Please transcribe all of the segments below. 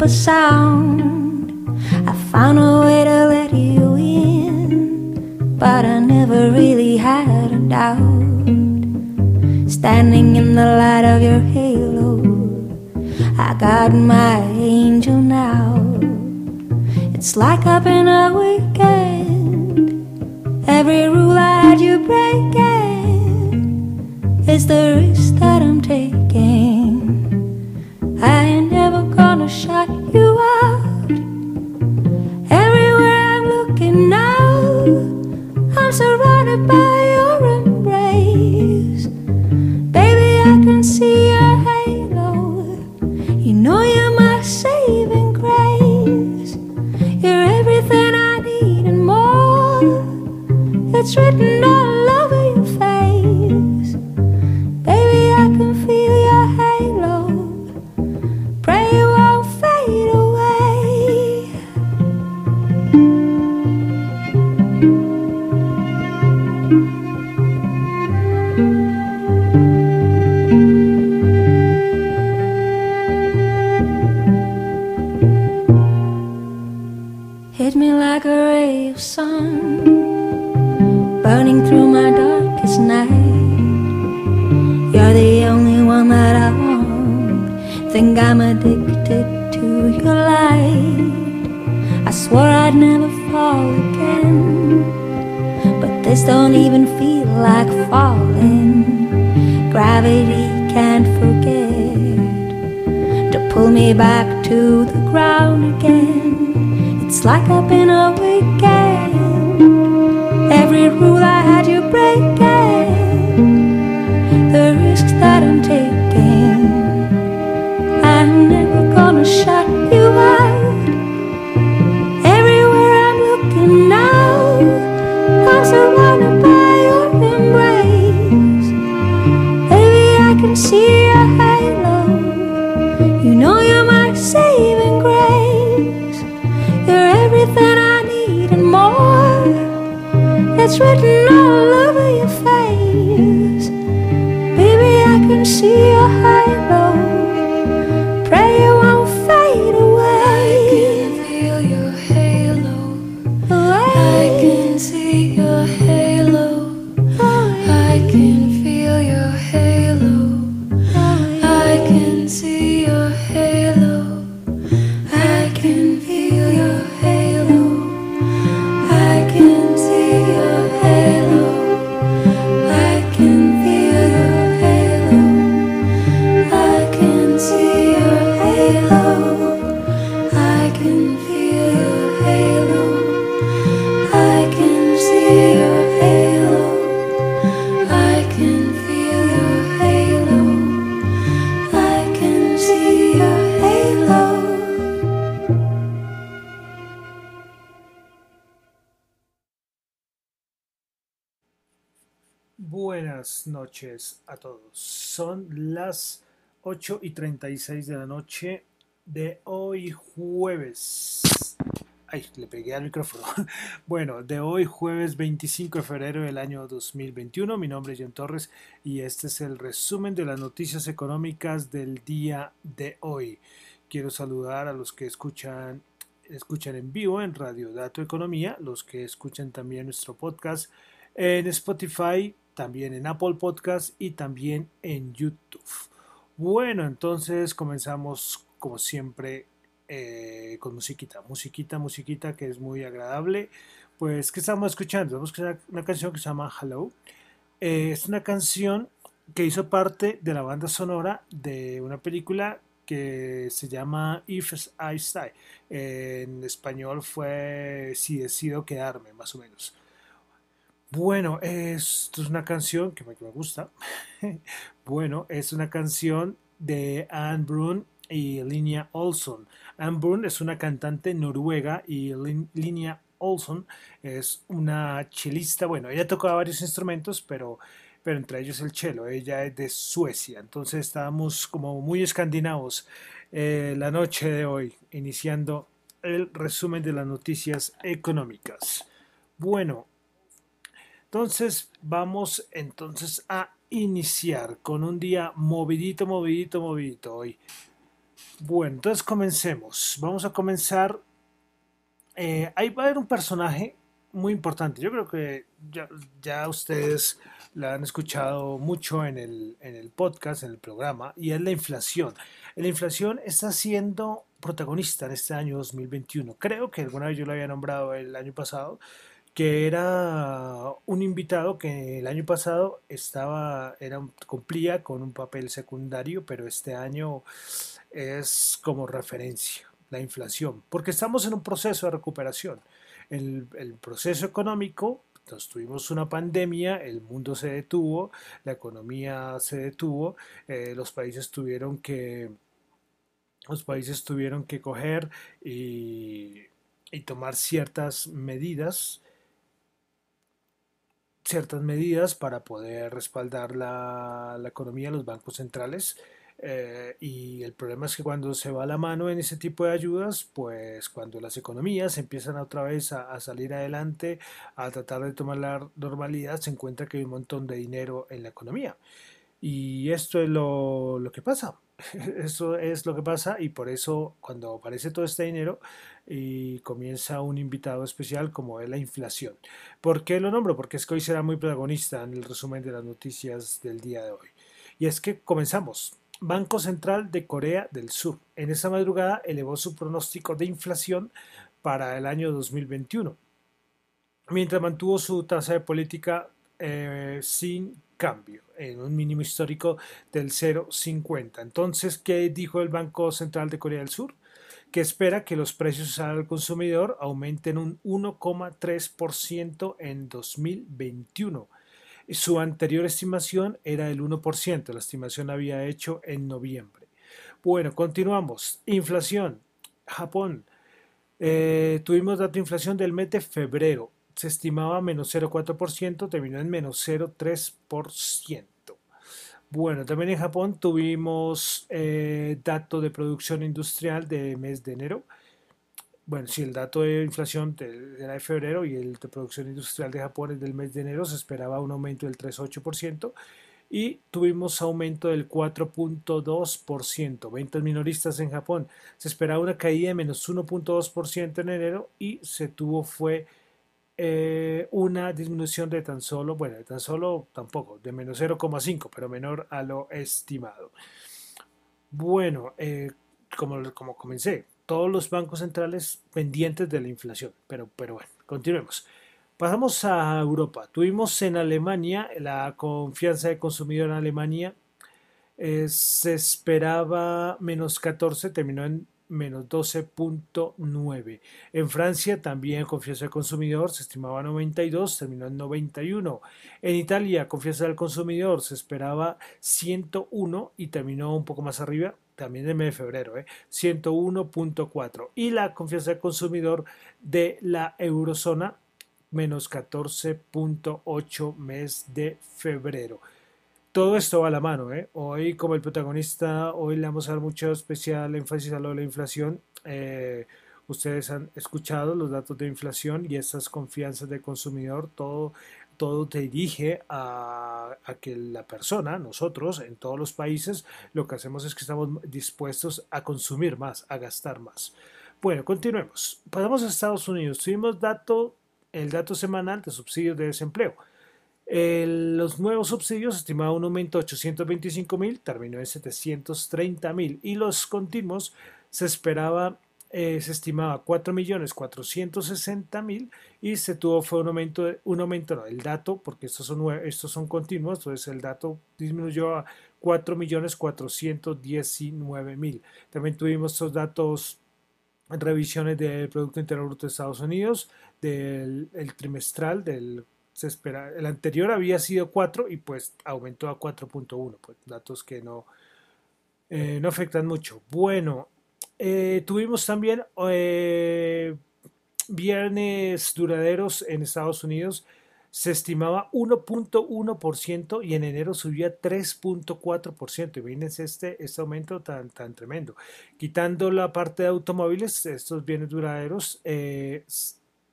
up a sound. I found a shut you out. Everywhere I'm looking now, I'm surrounded by Gravity can't forget to pull me back to the ground again. It's like I've been a weekend. Every rule I had you breaking, the risks that I'm taking. I'm never gonna shut But no. A todos. Son las 8 y 36 de la noche de hoy jueves. Ay, le pegué al micrófono. Bueno, de hoy jueves 25 de febrero del año 2021. Mi nombre es John Torres y este es el resumen de las noticias económicas del día de hoy. Quiero saludar a los que escuchan escuchan en vivo en Radio Dato Economía, los que escuchan también nuestro podcast en Spotify, también en Apple Podcast y también en YouTube. Bueno, entonces comenzamos como siempre eh, con musiquita, musiquita, musiquita que es muy agradable. Pues, ¿qué estamos escuchando? Vamos a escuchar una canción que se llama Hello. Eh, es una canción que hizo parte de la banda sonora de una película que se llama If I Stay. en español fue Si decido quedarme, más o menos. Bueno, esto es una canción que me, gusta. bueno, es una canción de Anne Brun y Linnea Olson. Anne Brun es una cantante noruega y Lin- Linnea Olson es una chelista. Bueno, ella tocaba varios instrumentos, pero, pero entre ellos el cello. Ella es de Suecia. Entonces estábamos como muy escandinavos eh, la noche de hoy, iniciando el resumen de las noticias económicas. Bueno, entonces vamos entonces a iniciar con un día movidito, movidito, movidito hoy. Bueno, entonces comencemos. Vamos a comenzar. Eh, ahí va a haber un personaje muy importante. Yo creo que ya, ustedes la han escuchado mucho en el, en el podcast, en el programa, y es la inflación. La inflación está siendo protagonista en este año 2021. Creo que alguna vez yo lo había nombrado el año pasado, que era un invitado que el año pasado estaba, era, cumplía con un papel secundario, pero este año es como referencia la inflación, porque estamos en un proceso de recuperación. El, el proceso económico entonces tuvimos una pandemia, el mundo se detuvo, la economía se detuvo, eh, los países tuvieron que los países tuvieron que coger y, y tomar ciertas medidas ciertas medidas para poder respaldar la, la economía, los bancos centrales eh, y el problema es que cuando se va la mano en ese tipo de ayudas, pues cuando las economías empiezan otra vez a, salir adelante, a tratar de tomar la normalidad, se encuentra que hay un montón de dinero en la economía. Y esto es lo, lo que pasa. Eso es lo que pasa y por eso cuando aparece todo este dinero y comienza un invitado especial como es la inflación. ¿Por qué lo nombro? Porque es que hoy será muy protagonista en el resumen de las noticias del día de hoy. Y es que comenzamos. Banco Central de Corea del Sur. En esa madrugada elevó su pronóstico de inflación para el año 2021, mientras mantuvo su tasa de política eh, sin cambio, en un mínimo histórico del 0,50. Entonces, ¿qué dijo el Banco Central de Corea del Sur? Que espera que los precios al consumidor aumenten un 1,3% en 2021 su anterior estimación era el 1%, la estimación había hecho en noviembre. Bueno, continuamos. Inflación. Japón. Eh, tuvimos dato de inflación del mes de febrero. Se estimaba menos 0,4%, terminó en menos 0,3%. Bueno, también en Japón tuvimos eh, dato de producción industrial de mes de enero bueno, si el dato de inflación era de febrero y el de producción industrial de Japón es del mes de enero, se esperaba un aumento del 3,8% y tuvimos aumento del 4.2%. Ventas minoristas en Japón. Se esperaba una caída de menos 1.2% en enero y se tuvo fue eh, una disminución de tan solo, bueno, de tan solo tampoco, de menos 0,5, pero menor a lo estimado. Bueno, eh, como, como comencé, todos los bancos centrales pendientes de la inflación. Pero, pero bueno, continuemos. Pasamos a Europa. Tuvimos en Alemania la confianza de consumidor en Alemania. Eh, se esperaba menos 14, terminó en menos 12.9. En Francia también confianza del consumidor se estimaba 92, terminó en 91. En Italia confianza del consumidor se esperaba 101 y terminó un poco más arriba, también en mes de febrero, 101.4. ¿eh? Y la confianza del consumidor de la eurozona menos 14.8 mes de febrero todo esto va a la mano. ¿eh? Hoy, como el protagonista, hoy le vamos a dar mucho especial énfasis a lo de la inflación. Eh, ustedes han escuchado los datos de inflación y esas confianzas del consumidor, todo, todo te dirige a, a, que la persona, nosotros, en todos los países, lo que hacemos es que estamos dispuestos a consumir más, a gastar más. Bueno, continuemos. Pasamos a Estados Unidos. Tuvimos dato, el dato semanal de subsidios de desempleo los nuevos subsidios estimaban un aumento de 825 mil, terminó en 730 mil y los continuos se esperaba, eh, se estimaba 4 millones 460 mil y se tuvo fue un aumento, un aumento no, el dato, porque estos son, estos son continuos, entonces el dato disminuyó a 4 millones 419 mil. También tuvimos estos datos revisiones del Producto Interno Bruto de Estados Unidos, del trimestral, del el anterior había sido 4 y pues aumentó a 4.1, pues datos que no, eh, no afectan mucho. Bueno, eh, tuvimos también eh, viernes duraderos en Estados Unidos se estimaba 1.1% y en enero subía 3.4%. Imagínense este, este aumento tan, tan tremendo. Quitando la parte de automóviles, estos bienes duraderos,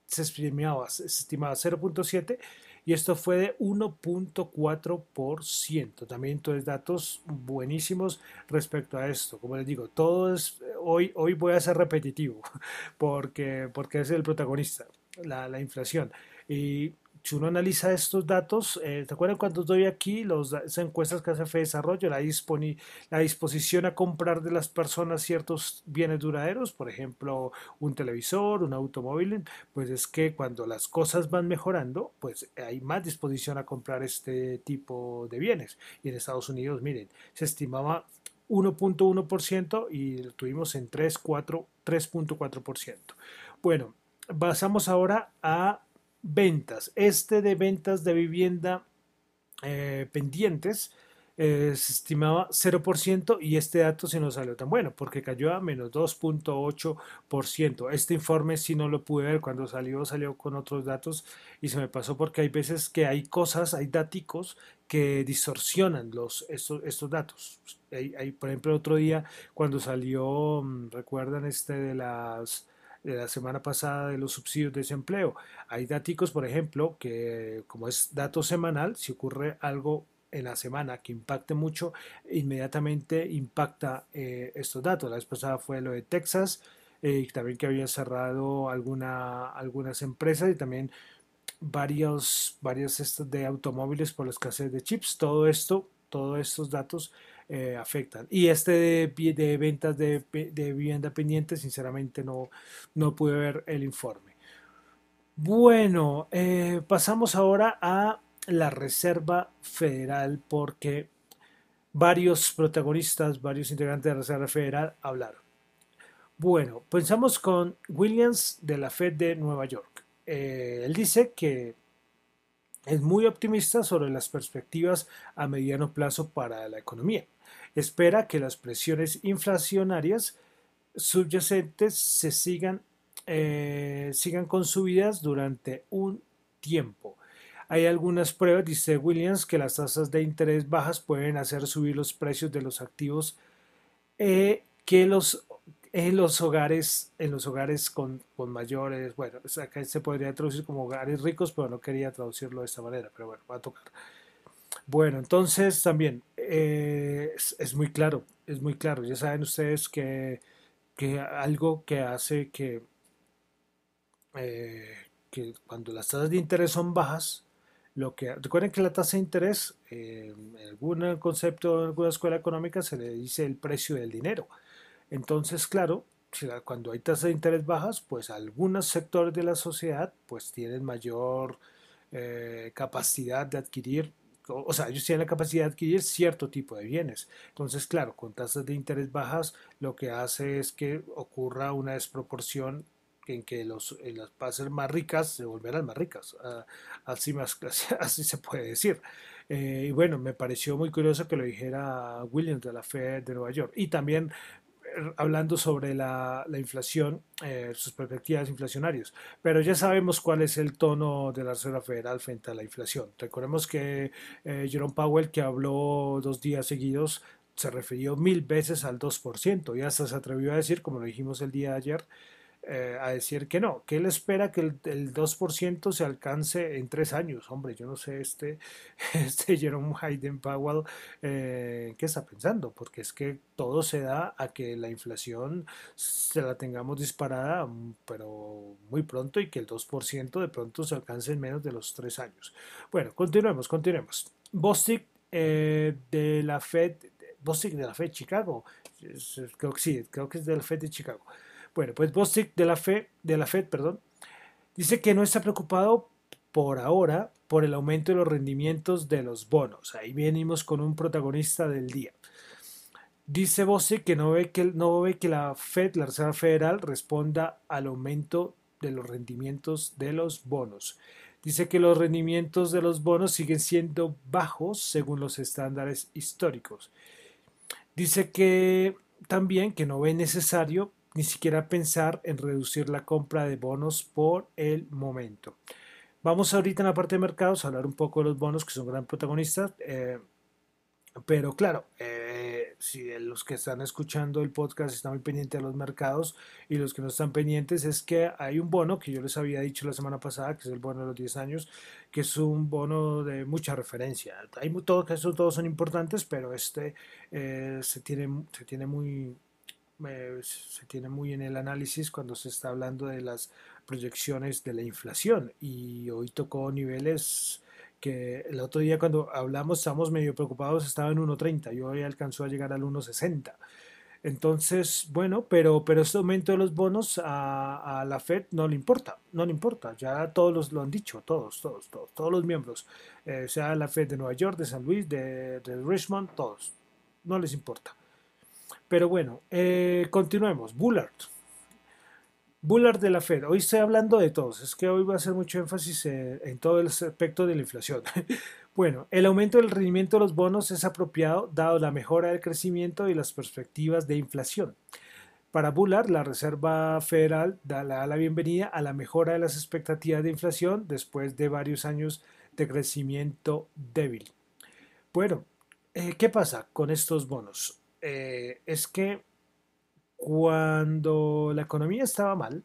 se estimaba, se estimaba 0.7% y esto fue de 1.4%. También entonces datos buenísimos respecto a esto. Como les digo, todo es, hoy, hoy voy a ser repetitivo porque, porque es el protagonista, la, la inflación. Y si uno analiza estos datos, eh, ¿te acuerdas cuando doy aquí las encuestas que hace Fe Desarrollo, la, disposición a comprar de las personas ciertos bienes duraderos, por ejemplo, un televisor, un automóvil? Pues es que cuando las cosas van mejorando, pues hay más disposición a comprar este tipo de bienes. Y en Estados Unidos, miren, se estimaba 1.1% y lo tuvimos en 3.4%. Bueno, pasamos ahora a ventas. Este de ventas de vivienda eh, pendientes eh, se estimaba 0% y este dato sí no salió tan bueno porque cayó a menos 2.8%. Este informe si no lo pude ver cuando salió, salió con otros datos y se me pasó porque hay veces que hay cosas, hay datos que distorsionan los, estos, estos datos. Hay, por ejemplo, otro día cuando salió, mm, recuerdan este de las de la semana pasada de los subsidios de desempleo. Hay datos, por ejemplo, que como es dato semanal, si ocurre algo en la semana que impacte mucho, inmediatamente impacta eh, estos datos. La vez pasada fue lo de Texas, eh, también que había cerrado alguna, algunas empresas y también varios, varios estos de automóviles por la escasez de chips. Todo esto, todos estos datos eh, afectan. Y este de, ventas de, de, vivienda pendiente, sinceramente no, no pude ver el informe. Bueno, eh, pasamos ahora a la Reserva Federal porque varios protagonistas, varios integrantes de la Reserva Federal hablaron. Bueno, pensamos con Williams de la Fed de Nueva York. Eh, él dice que es muy optimista sobre las perspectivas a mediano plazo para la economía espera que las presiones inflacionarias subyacentes se sigan, eh, sigan con subidas durante un tiempo. Hay algunas pruebas, dice Williams, que las tasas de interés bajas pueden hacer subir los precios de los activos eh, que los en los hogares, en los hogares con, mayores, bueno, acá se podría traducir como hogares ricos, pero no quería traducirlo de esta manera, pero bueno, va a tocar. Bueno, entonces también eh, es, muy claro, es muy claro. Ya saben ustedes que, que algo que hace que, eh, que cuando las tasas de interés son bajas, lo que recuerden que la tasa de interés, eh, en algún concepto, en alguna escuela económica se le dice el precio del dinero. Entonces, claro, cuando hay tasas de interés bajas, pues algunos sectores de la sociedad pues tienen mayor capacidad de adquirir o sea, ellos tienen la capacidad de adquirir cierto tipo de bienes. Entonces, claro, con tasas de interés bajas, lo que hace es que ocurra una desproporción en que los, las pases más ricas se volverán más ricas. Ah, así, más, así se puede decir. Eh, y bueno, me pareció muy curioso que lo dijera Williams de la Fed de Nueva York. Y también hablando sobre la, inflación, eh, sus perspectivas inflacionarias. Pero ya sabemos cuál es el tono de la Reserva Federal frente a la inflación. Recordemos que eh, Jerome Powell, que habló dos días seguidos, se refirió mil veces al 2% y hasta se atrevió a decir, como lo dijimos el día de ayer, eh, a decir que no, que él espera que el, el 2% se alcance en tres años. Hombre, yo no sé, este, este Jerome Hayden Powell, eh, ¿qué está pensando? Porque es que todo se da a que la inflación se la tengamos disparada, mm, pero muy pronto y que el 2% de pronto se alcance en menos de los tres años. Bueno, continuemos, continuemos. Bostic eh, de la Fed, Bostic de la Fed Chicago, creo que sí, creo que es de la Fed de Chicago. Bueno, pues Bostic de la, Fed, de la Fed perdón, dice que no está preocupado por ahora por el aumento de los rendimientos de los bonos. Ahí venimos con un protagonista del día. Dice Bostic que no ve que, no ve que la Fed, la Reserva Federal, responda al aumento de los rendimientos de los bonos. Dice que los rendimientos de los bonos siguen siendo bajos según los estándares históricos. Dice que también que no ve necesario ni siquiera pensar en reducir la compra de bonos por el momento. Vamos ahorita en la parte de mercados a hablar un poco de los bonos que son gran protagonistas. Eh, pero claro, eh, si los que están escuchando el podcast están muy pendientes de los mercados y los que no están pendientes es que hay un bono que yo les había dicho la semana pasada, que es el bono de los 10 años, que es un bono de mucha referencia. Hay esos todos son importantes, pero este eh, se, tiene, se, tiene muy, se tiene muy en el análisis cuando se está hablando de las proyecciones de la inflación y hoy tocó niveles que el otro día cuando hablamos estábamos medio preocupados, estaba en 1.30 y hoy alcanzó a llegar al 1.60. Entonces, bueno, pero, pero este aumento de los bonos a, la Fed no le importa, no le importa, ya todos lo han dicho, todos, todos, todos, todos los miembros, eh, sea la Fed de Nueva York, de San Luis, de, Richmond, todos, no les importa. Pero bueno, eh, continuemos. Bullard. Bullard de la Fed. Hoy estoy hablando de todos. Es que hoy voy a hacer mucho énfasis en, todo el aspecto de la inflación. bueno, el aumento del rendimiento de los bonos es apropiado dado la mejora del crecimiento y las perspectivas de inflación. Para Bullard, la Reserva Federal da la, bienvenida a la mejora de las expectativas de inflación después de varios años de crecimiento débil. Bueno, eh, ¿qué pasa con estos bonos? Eh, es que cuando la economía estaba mal,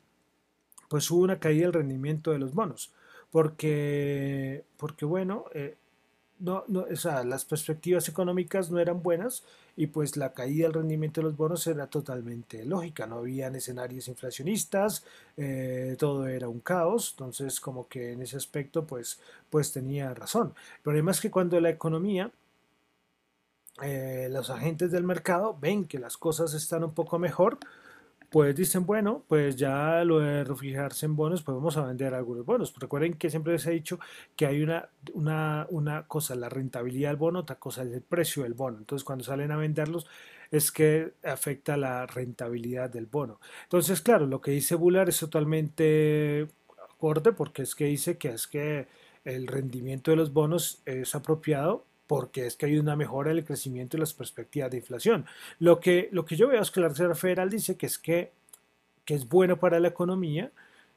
pues hubo una caída del rendimiento de los bonos, porque, porque bueno, eh, no, no, o sea, las perspectivas económicas no eran buenas y pues la caída del rendimiento de los bonos era totalmente lógica, no habían escenarios inflacionistas, eh, todo era un caos, entonces como que en ese aspecto pues, pues tenía razón. Pero además que cuando la economía eh, los agentes del mercado ven que las cosas están un poco mejor, pues dicen, bueno, pues ya lo de refugiarse en bonos, pues vamos a vender algunos bonos. Recuerden que siempre les he dicho que hay una, una, una cosa, la rentabilidad del bono, otra cosa es el precio del bono. Entonces, cuando salen a venderlos, es que afecta la rentabilidad del bono. Entonces, claro, lo que dice Bullard es totalmente acorde porque es que dice que es que el rendimiento de los bonos es apropiado porque es que hay una mejora del crecimiento y las perspectivas de inflación. Lo que, lo que yo veo es que la Reserva Federal dice que es que, que es bueno para la economía,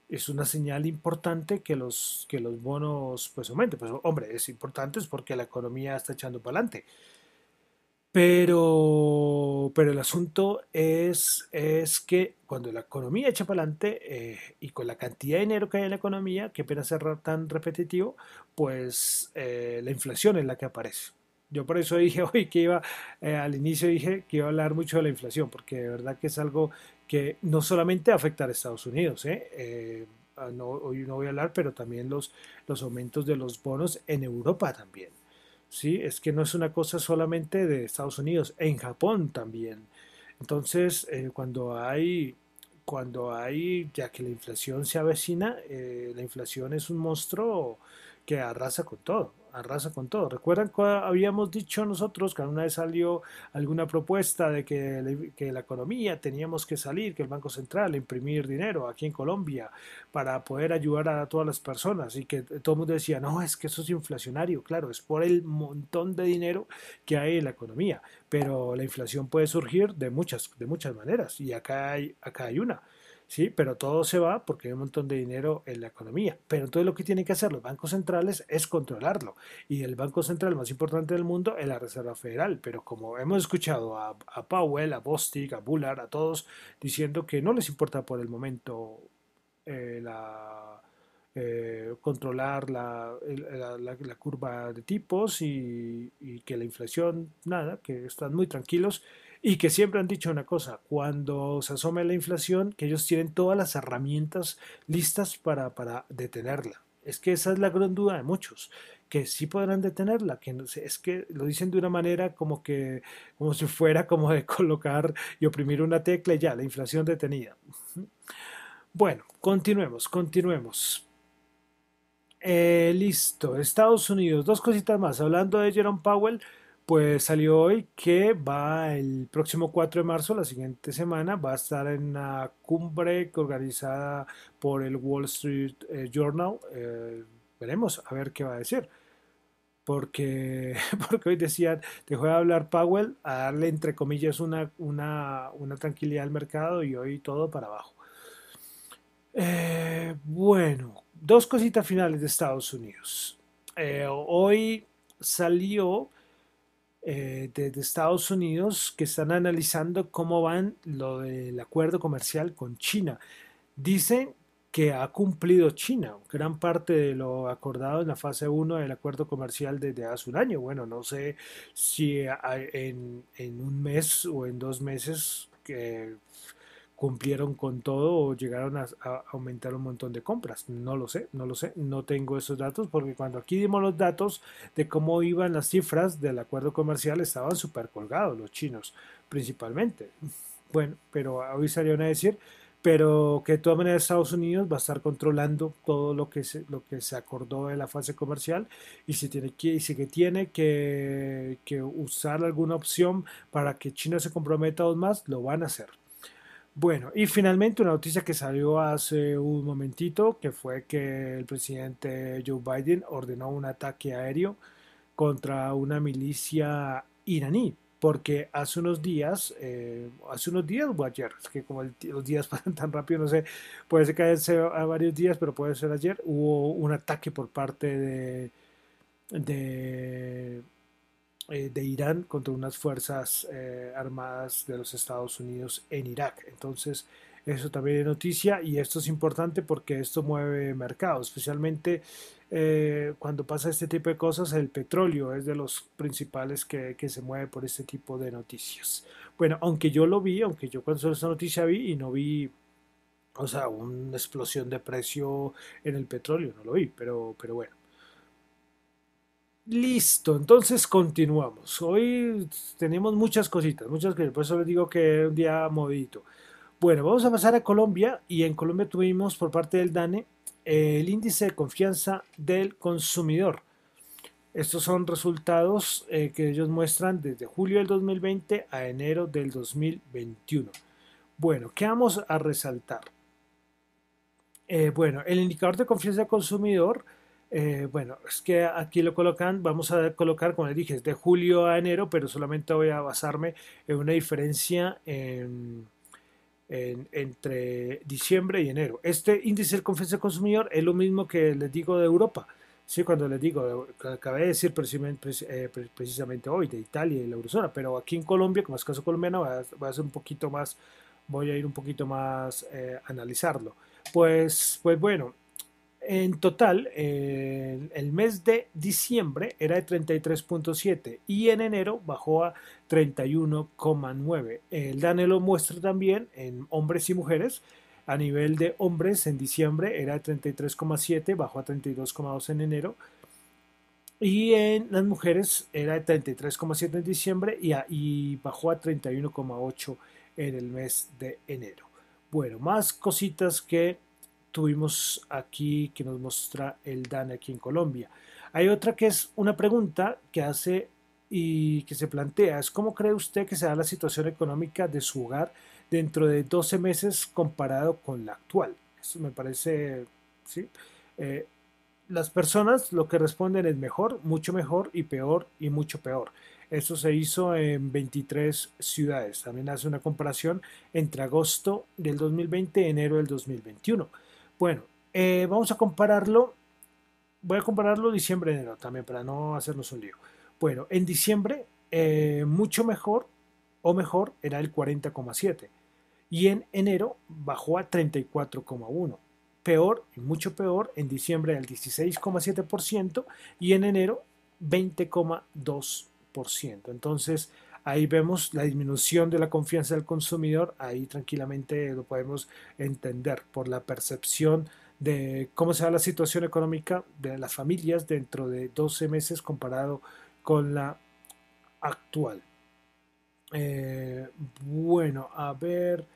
es una señal importante que los, que los bonos pues aumenten. Pues hombre, es importante es porque la economía está echando para adelante. Pero, pero el asunto es, es que cuando la economía echa para adelante eh, y con la cantidad de dinero que hay en la economía, que pena ser tan repetitivo, pues eh, la inflación es la que aparece. Yo por eso dije hoy que iba, eh, al inicio dije que iba a hablar mucho de la inflación, porque de verdad que es algo que no solamente afecta a Estados Unidos, ah, no, hoy no voy a hablar, pero también los, los aumentos de los bonos en Europa también. ¿Sí? Es que no es una cosa solamente de Estados Unidos, en Japón también. Entonces, eh, cuando hay, cuando hay, ya que la inflación se avecina, eh, la inflación es un monstruo que arrasa con todo arrasa con todo. ¿Recuerdan que habíamos dicho nosotros que una vez salió alguna propuesta de que, que, la economía teníamos que salir, que el Banco Central imprimir dinero aquí en Colombia para poder ayudar a todas las personas y que todo el mundo decía, no, es que eso es inflacionario, claro, es por el montón de dinero que hay en la economía, pero la inflación puede surgir de muchas, de muchas maneras y acá hay, acá hay una. ¿Sí? Pero todo se va porque hay un montón de dinero en la economía. Pero entonces lo que tienen que hacer los bancos centrales es controlarlo. Y el banco central más importante del mundo es la Reserva Federal. Pero como hemos escuchado a, Powell, a Bostic, a Bullard, a todos diciendo que no les importa por el momento eh, la, eh, controlar la, curva de tipos y, que la inflación, nada, que están muy tranquilos y que siempre han dicho una cosa, cuando se asome la inflación, que ellos tienen todas las herramientas listas para, detenerla. Es que esa es la gran duda de muchos, que sí podrán detenerla, que es que lo dicen de una manera como que, como si fuera como de colocar y oprimir una tecla y ya, la inflación detenida. Bueno, continuemos, continuemos. Eh, listo, Estados Unidos, dos cositas más. Hablando de Jerome Powell, pues salió hoy que va el próximo 4 de marzo, la siguiente semana, va a estar en una cumbre organizada por el Wall Street eh, Journal. Eh, veremos a ver qué va a decir. Porque, porque hoy decían, dejó de hablar Powell a darle entre comillas una, una, una tranquilidad al mercado y hoy todo para abajo. Eh, bueno, dos cositas finales de Estados Unidos. Hoy salió eh, desde Estados Unidos que están analizando cómo van lo del acuerdo comercial con China. Dicen que ha cumplido China, gran parte de lo acordado en la fase 1 del acuerdo comercial desde hace un año. Bueno, no sé si en, en un mes o en dos meses que cumplieron con todo o llegaron a, aumentar un montón de compras. No lo sé, no lo sé, no tengo esos datos porque cuando aquí dimos los datos de cómo iban las cifras del acuerdo comercial estaban súper colgados los chinos principalmente. Bueno, pero hoy salieron a decir, pero que de todas maneras Estados Unidos va a estar controlando todo lo que se, lo que se acordó en la fase comercial y si tiene que, y si que, tiene que, que usar alguna opción para que China se comprometa aún más, lo van a hacer. Bueno, y finalmente una noticia que salió hace un momentito, que fue que el presidente Joe Biden ordenó un ataque aéreo contra una milicia iraní, porque hace unos días, eh, hace unos días o ayer, es que como los días pasan tan rápido, no sé, puede ser que haya a varios días, pero puede ser ayer, hubo un ataque por parte de, de eh, de Irán contra unas fuerzas eh, armadas de los Estados Unidos en Irak. Entonces, eso también es noticia y esto es importante porque esto mueve mercados, especialmente eh, cuando pasa este tipo de cosas, el petróleo es de los principales que, que, se mueve por este tipo de noticias. Bueno, aunque yo lo vi, aunque yo cuando esta noticia vi y no vi, o sea, una explosión de precio en el petróleo, no lo vi, pero, pero bueno. Listo, entonces continuamos. Hoy tenemos muchas cositas, muchas cosas, por eso les digo que es un día movidito. Bueno, vamos a pasar a Colombia y en Colombia tuvimos por parte del DANE el índice de confianza del consumidor. Estos son resultados eh, que ellos muestran desde julio del 2020 a enero del 2021. Bueno, ¿qué vamos a resaltar? Eh, bueno, el indicador de confianza del consumidor eh, bueno, es que aquí lo colocan, vamos a colocar, como les dije, de julio a enero, pero solamente voy a basarme en una diferencia entre diciembre y enero. Este índice de confianza del consumidor es lo mismo que les digo de Europa. Sí, cuando les digo, acabé de decir eh, precisamente, hoy de Italia y la eurozona, pero aquí en Colombia, como es caso colombiano, voy a, un poquito más, voy a ir un poquito más eh, a analizarlo. Pues, pues bueno, en total, el mes de diciembre era de 33.7 y en enero bajó a 31,9. El DANE lo muestra también en hombres y mujeres. A nivel de hombres, en diciembre era de 33,7, bajó a 32,2 en enero. Y en las mujeres era de 33,7 en diciembre y, y bajó a 31,8 en el mes de enero. Bueno, más cositas que tuvimos aquí que nos muestra el DAN aquí en Colombia. Hay otra que es una pregunta que hace y que se plantea, es cómo cree usted que será la situación económica de su hogar dentro de 12 meses comparado con la actual. Eso me parece. Eh, las personas lo que responden es mejor, mucho mejor y peor y mucho peor. Eso se hizo en 23 ciudades. También hace una comparación entre agosto del 2020 y enero del 2021. Bueno, eh, vamos a compararlo. Voy a compararlo diciembre-enero también para no hacernos un lío. Bueno, en diciembre eh, mucho mejor o mejor era el 40,7 y en enero bajó a 34,1. Peor y mucho peor en diciembre el 16,7% y en enero 20,2%. Entonces ahí vemos la disminución de la confianza del consumidor, ahí tranquilamente lo podemos entender por la percepción de cómo será la situación económica de las familias dentro de 12 meses comparado con la actual. Eh, bueno, a ver,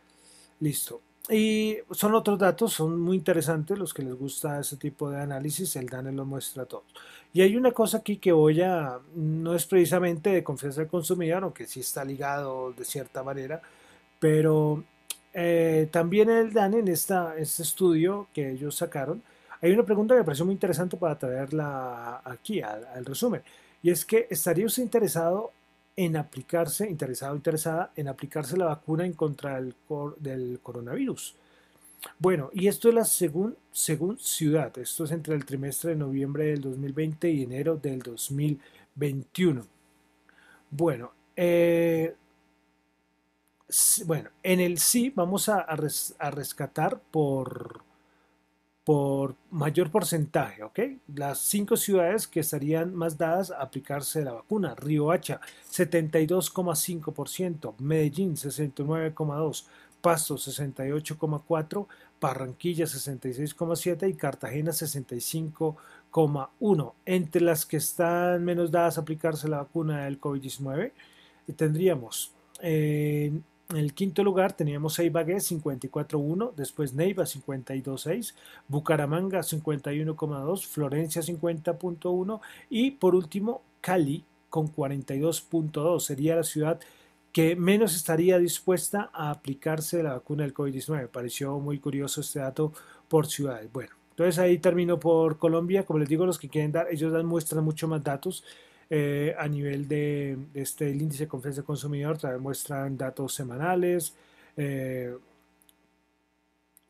listo. Y son otros datos, son muy interesantes los que les gusta ese tipo de análisis, el DANE lo muestra a todos. Y hay una cosa aquí que voy a, no es precisamente de confianza del consumidor, aunque sí está ligado de cierta manera, pero eh, también el DANE en este estudio que ellos sacaron, hay una pregunta que me pareció muy interesante para traerla aquí al, resumen, y es que ¿estaría usted interesado en aplicarse, interesado o interesada en aplicarse la vacuna en contra del, del coronavirus. Bueno, y esto es la según, ciudad. Esto es entre el trimestre de noviembre del 2020 y enero del 2021. Bueno, eh, bueno, en el sí vamos a, a rescatar por, por mayor porcentaje, ¿ok? Las cinco ciudades que estarían más dadas a aplicarse la vacuna. Hacha, 72,5%, Medellín, 69,2%, Pasto, 68,4%, Barranquilla, 66,7% y Cartagena, 65,1%. Entre las que están menos dadas a aplicarse la vacuna del COVID-19, tendríamos... Eh, en el quinto lugar teníamos Eibagué 54.1, después Neiva 52.6, Bucaramanga 51.2, Florencia 50.1 y por último Cali con 42.2. Sería la ciudad que menos estaría dispuesta a aplicarse la vacuna del COVID-19. Pareció muy curioso este dato por ciudades. Bueno, entonces ahí termino por Colombia. Como les digo, los que quieren dar, ellos dan muestran mucho más datos. Eh, a nivel de, este índice de confianza del consumidor, también muestran datos semanales. Eh,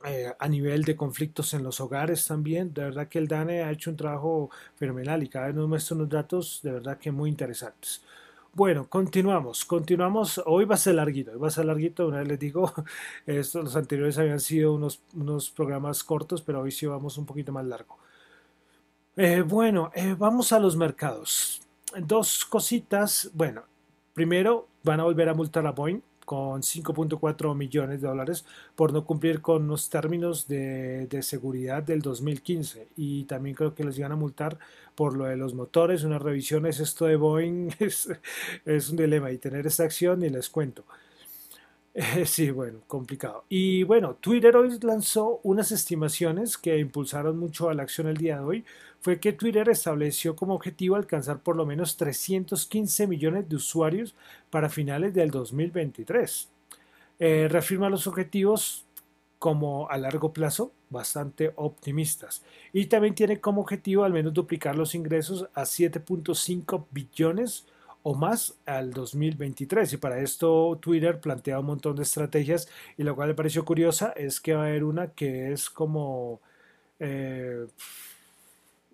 eh, a nivel de conflictos en los hogares también, de verdad que el DANE ha hecho un trabajo fenomenal y cada vez nos muestra unos datos de verdad que muy interesantes. Bueno, continuamos, continuamos. Hoy va a ser larguito, hoy va a ser larguito. Una vez les digo, los anteriores habían sido unos, unos programas cortos, pero hoy sí vamos un poquito más largo. bueno, vamos a los mercados dos cositas. Bueno, primero van a volver a multar a Boeing con 5.4 millones de dólares por no cumplir con los términos de, seguridad del 2015 y también creo que les iban a multar por lo de los motores, unas revisiones, esto de Boeing es, es un dilema y tener esta acción y les cuento. sí, bueno, complicado. Y bueno, Twitter hoy lanzó unas estimaciones que impulsaron mucho a la acción el día de hoy. Fue que Twitter estableció como objetivo alcanzar por lo menos 315 millones de usuarios para finales del 2023. Eh, reafirma los objetivos como a largo plazo bastante optimistas. Y también tiene como objetivo al menos duplicar los ingresos a 7.5 billones o más al 2023. Y para esto Twitter plantea un montón de estrategias y lo cual me pareció curiosa es que va a haber una que es como... Eh,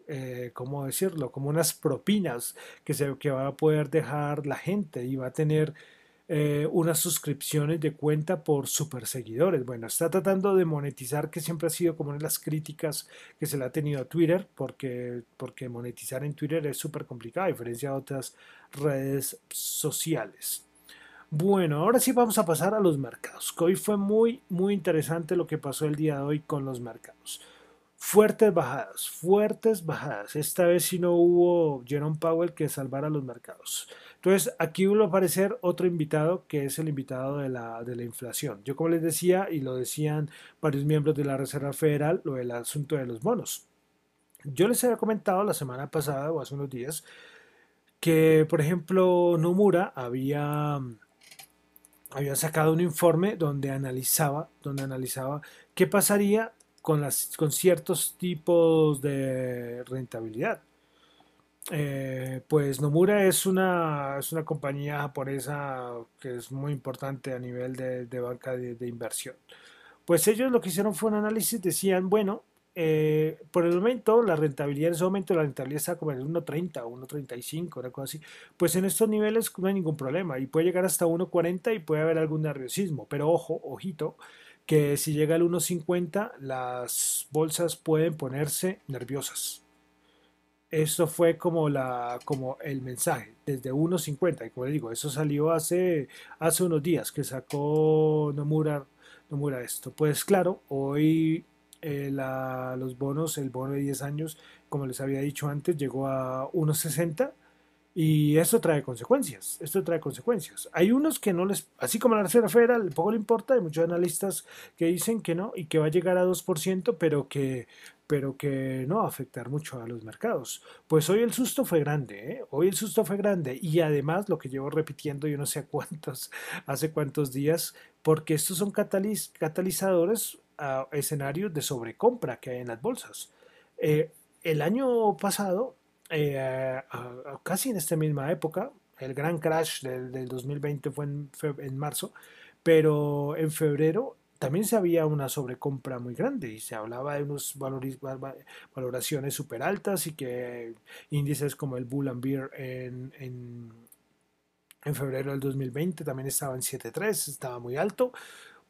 eh, ¿cómo decirlo? Como unas propinas que, se, que va a poder dejar la gente y va a tener eh, unas suscripciones de cuenta por super seguidores. Bueno, está tratando de monetizar, que siempre ha sido como una de las críticas que se le ha tenido a Twitter, porque, porque monetizar en Twitter es súper complicado, a diferencia de otras redes sociales. Bueno, ahora sí vamos a pasar a los mercados, hoy fue muy, muy interesante lo que pasó el día de hoy con los mercados. Fuertes bajadas, fuertes bajadas. Esta vez sí no hubo Jerome Powell que salvara los mercados. Entonces, aquí va a aparecer otro invitado que es el invitado de la, de la inflación. Yo como les decía, y lo decían varios miembros de la Reserva Federal, lo del asunto de los bonos. Yo les había comentado la semana pasada o hace unos días que, por ejemplo, Nomura había, había sacado un informe donde analizaba, donde analizaba qué pasaría con, las, con ciertos tipos de rentabilidad. Eh, pues Nomura es una, es una compañía japonesa que es muy importante a nivel de, banca de, inversión. Pues ellos lo que hicieron fue un análisis, decían, bueno, eh, por el momento la rentabilidad, en ese momento la rentabilidad está como en 1.30 1.35, una cosa así, pues en estos niveles no hay ningún problema y puede llegar hasta 1.40 y puede haber algún nerviosismo, pero ojo, ojito, que si llega al 1.50 las bolsas pueden ponerse nerviosas eso fue como, la, como el mensaje, desde 1.50, y como le digo, eso salió hace, hace unos días que sacó Nomura, Nomura esto. Pues claro, hoy eh, los bonos, el bono de 10 años, como les había dicho antes, llegó a 1.60 y eso trae consecuencias, esto trae consecuencias. Hay unos que no les, así como la Reserva Federal, poco le importa, hay muchos analistas que dicen que no y que va a llegar a 2%, pero que pero que no va a afectar mucho a los mercados. Pues hoy el susto fue grande, ¿eh? hoy el susto fue grande y además lo que llevo repitiendo yo no sé cuántos, hace cuántos días, porque estos son catalizadores a escenarios de sobrecompra que hay en las bolsas. Eh, el año pasado, eh, casi en esta misma época, el gran crash del, 2020 fue en, en marzo, pero en febrero también se había una sobrecompra muy grande y se hablaba de unas valoraciones súper altas y que índices como el Bull and Beer en, en, en febrero del 2020 también estaba en 7.3, estaba muy alto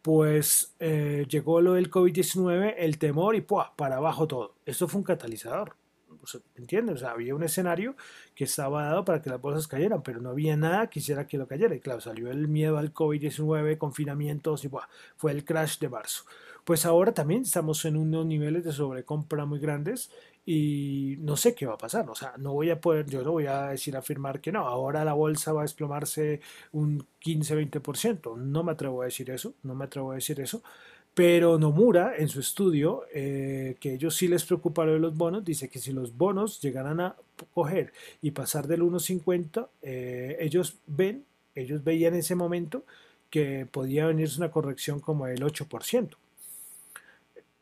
pues eh, llegó lo del COVID-19, el temor y para abajo todo. Esto fue un catalizador. ¿Entiendes? O sea, había un escenario que estaba dado para que las bolsas cayeran, pero no había nada que hiciera que lo cayera. Y claro, salió el miedo al COVID-19, confinamientos y fue el crash de marzo. Pues ahora también estamos en unos niveles de sobrecompra muy grandes y no sé qué va a pasar. O sea, no voy a poder, yo no voy a decir afirmar que no, ahora la bolsa va a desplomarse un 15-20%. No me atrevo a decir eso, no me atrevo a decir eso. Pero Nomura, en su estudio, eh, que ellos sí les preocupa lo de los bonos, dice que si los bonos llegaran a coger y pasar del 1.50, eh, ellos ven, ellos veían en ese momento que podía venirse una corrección como el 8%.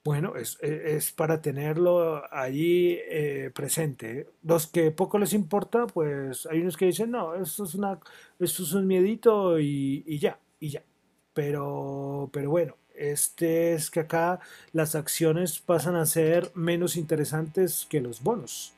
Bueno, es, e, es, para tenerlo allí eh, presente. Los que poco les importa, pues hay unos que dicen, no, esto es, una, esto es un miedito y, y ya, y ya. Pero, pero bueno, este es que acá las acciones pasan a ser menos interesantes que los bonos.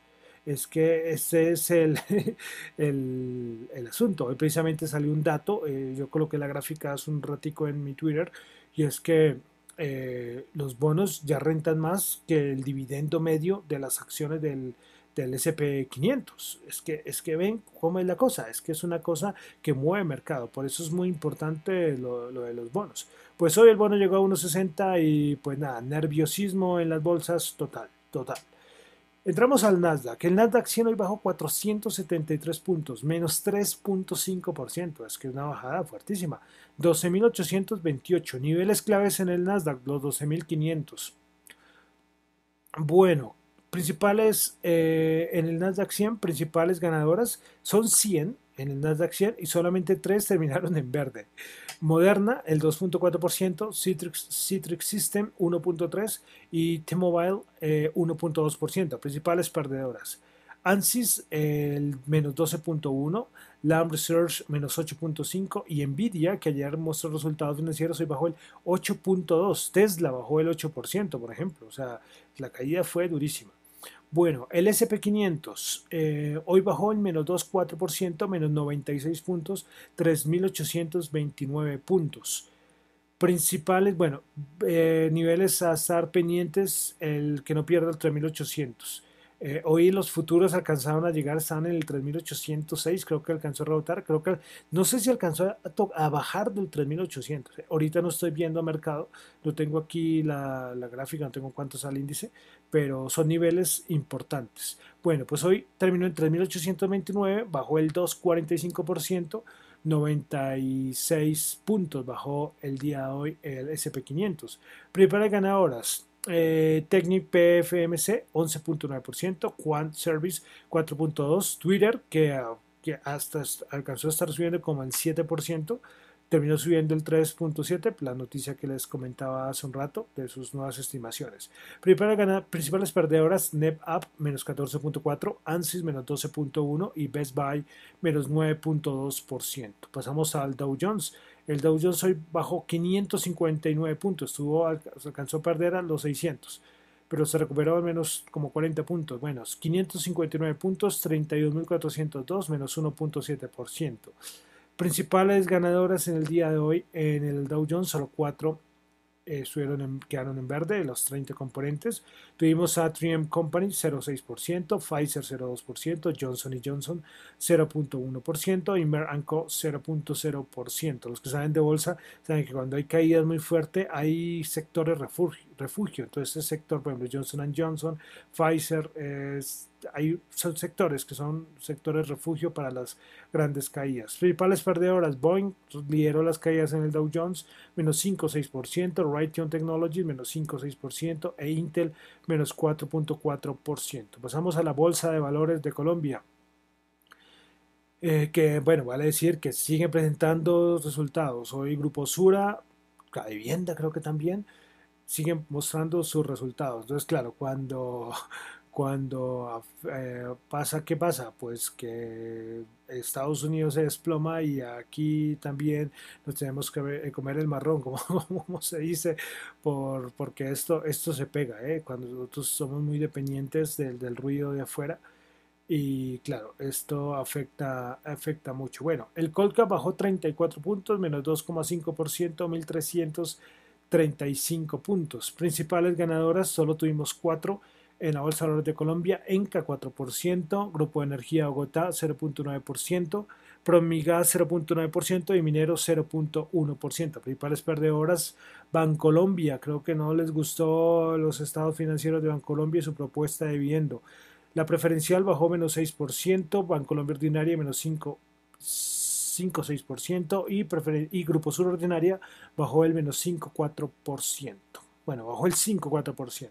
Es que ese es el, el, el asunto. Hoy precisamente salió un dato, eh, yo coloqué la gráfica hace un ratico en mi Twitter, y es que eh, los bonos ya rentan más que el dividendo medio de las acciones del, del SP500. Es que, es que ven cómo es la cosa, es que es una cosa que mueve mercado, por eso es muy importante lo, lo de los bonos. Pues hoy el bono llegó a 1.60 y pues nada, nerviosismo en las bolsas total, total. Entramos al Nasdaq. El Nasdaq 100 hoy bajó 473 puntos, menos 3.5%. Es que es una bajada fuertísima. 12.828. Niveles claves en el Nasdaq, los 12.500. Bueno, principales eh, en el Nasdaq 100, principales ganadoras son 100 en el Nasdaq 100 y solamente 3 terminaron en verde. Moderna, el 2.4%, Citrix, Citrix System 1.3% y T-Mobile 1.2%, eh, principales perdedoras. ANSYS el menos 12.1%, Lam Research menos 8.5% y Nvidia, que ayer mostró resultados financieros, hoy bajó el 8.2%. Tesla bajó el 8%, por ejemplo. O sea, la caída fue durísima. Bueno, el SP500 eh, hoy bajó en menos 2,4%, menos 96 puntos, 3.829 puntos. Principales, bueno, eh, niveles a estar pendientes, el que no pierda el 3.800. Eh, hoy los futuros alcanzaron a llegar, están en el 3806, creo que alcanzó a rebotar, creo que no sé si alcanzó a, bajar del 3800. Eh, ahorita no estoy viendo mercado, no tengo aquí la, gráfica, no tengo cuánto sale el índice, pero son niveles importantes. Bueno, pues hoy terminó en 3829, bajó el 2,45%. 96 puntos bajó el día de hoy el SP500. Principales ganadoras, eh, Technic PFMC 11.9%, Quant Service 4.2%, Twitter que, hasta alcanzó a estar subiendo como el 7%, terminó subiendo el 3.7%, la noticia que les comentaba hace un rato de sus nuevas estimaciones. Principales perdedoras, NetApp menos 14.4%, ANSYS menos 12.1% y Best Buy menos 9.2%. Pasamos al Dow Jones el Dow Jones hoy bajó 559 puntos, estuvo, alcanzó a perder a los 600, pero se recuperó al menos como 40 puntos. Bueno, 559 puntos, 32.402, menos 1.7%. Principales ganadoras en el día de hoy en el Dow Jones, solo 4 eh, quedaron en verde los 30 componentes. Tuvimos a 3M Company 0,6%, Pfizer 0,2%, Johnson Johnson 0,1% y Merck Co 0,0%. Los que saben de bolsa saben que cuando hay caídas muy fuertes hay sectores refugio. Refugio. Entonces, ese sector, por ejemplo, Johnson Johnson, Pfizer hay, son sectores que son sectores refugio para las grandes caídas. Principales perdedoras, Boeing lideró las caídas en el Dow Jones, menos 5,6%, Raytheon Technologies, menos 5,6% e Intel, menos 4,4%. Pasamos a la Bolsa de Valores de Colombia. Eh, que bueno, vale decir que siguen presentando resultados. Hoy Grupo Sura, la vivienda creo que también, siguen mostrando sus resultados. Entonces, claro, cuando cuando eh, pasa, ¿qué pasa? Pues que Estados Unidos se desploma y aquí también nos tenemos que eh, comer el marrón, como, como se dice, por, porque esto, esto se pega, ¿eh? cuando nosotros somos muy dependientes del, del ruido de afuera. Y claro, esto afecta, afecta mucho. Bueno, el Colca bajó 34 puntos, menos 2,5%, 1.335 puntos. Principales ganadoras, solo tuvimos 4 en la Bolsa de Valores de Colombia, Enca 4%, Grupo de Energía Bogotá 0.9%, Promigas 0.9% y Minero 0.1%. Principales perdedoras, Bancolombia, creo que no les gustó los estados financieros de Bancolombia y su propuesta de viviendo. La preferencial bajó menos 6%, Bancolombia Ordinaria menos 5, 6% y, y Grupo Sur Ordinaria bajó el menos 5,4%. Bueno, bajó el 5,4%.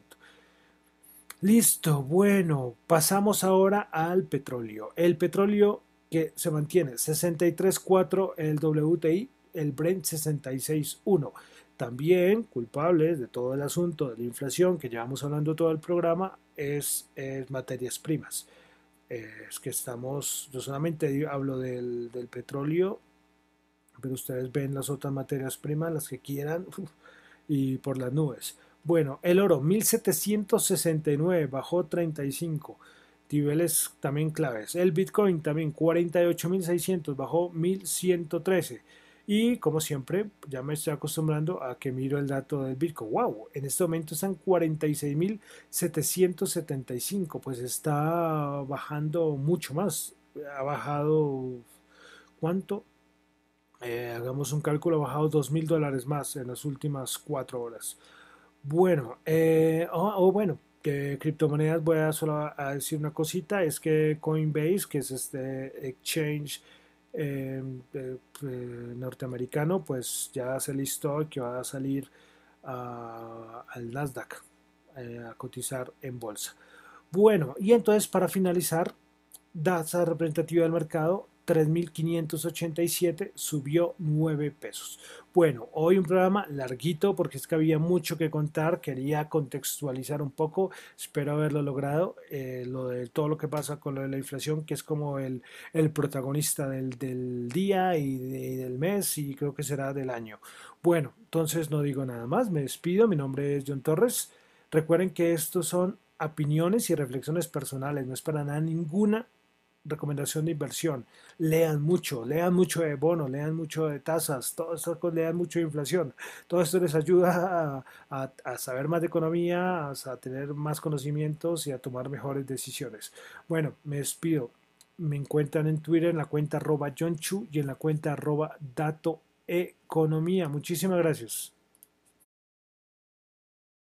Listo, bueno, pasamos ahora al petróleo. El petróleo que se mantiene 63.4 el WTI, el Brent 66.1. También culpables de todo el asunto de la inflación que llevamos hablando todo el programa es, materias primas. Es que estamos, yo solamente hablo del, del, petróleo, pero ustedes ven las otras materias primas, las que quieran, y por las nubes. Bueno, el oro 1769 bajó 35 niveles también claves. El Bitcoin también 48.600 bajó 1.113. Y como siempre, ya me estoy acostumbrando a que miro el dato del Bitcoin. ¡Wow! En este momento están 46.775. Pues está bajando mucho más. Ha bajado. ¿Cuánto? Eh, hagamos un cálculo, ha bajado 2.000 dólares más en las últimas cuatro horas. Bueno, eh, o, bueno, que criptomonedas voy a solo a decir una cosita, es que Coinbase, que es este exchange em, norteamericano, pues ya se listó que va a salir al Nasdaq eh, a cotizar en bolsa. Bueno, y entonces para finalizar, data representativa del mercado, 3.587 subió 9 pesos. Bueno, hoy un programa larguito porque es que había mucho que contar, quería contextualizar un poco, espero haberlo logrado, eh, lo de todo lo que pasa con lo de la inflación, que es como el, el protagonista del, del día y, y, del mes y creo que será del año. Bueno, entonces no digo nada más, me despido, mi nombre es John Torres, recuerden que estos son opiniones y reflexiones personales, no es para nada ninguna recomendación de inversión. Lean mucho, lean mucho de bonos, lean mucho de tasas, todo esto, lean mucho de inflación. Todo esto les ayuda a, a, saber más de economía, a, tener más conocimientos y a tomar mejores decisiones. Bueno, me despido. Me encuentran en Twitter en la cuenta arroba John Chu y en la cuenta arroba Dato Economía. Muchísimas gracias.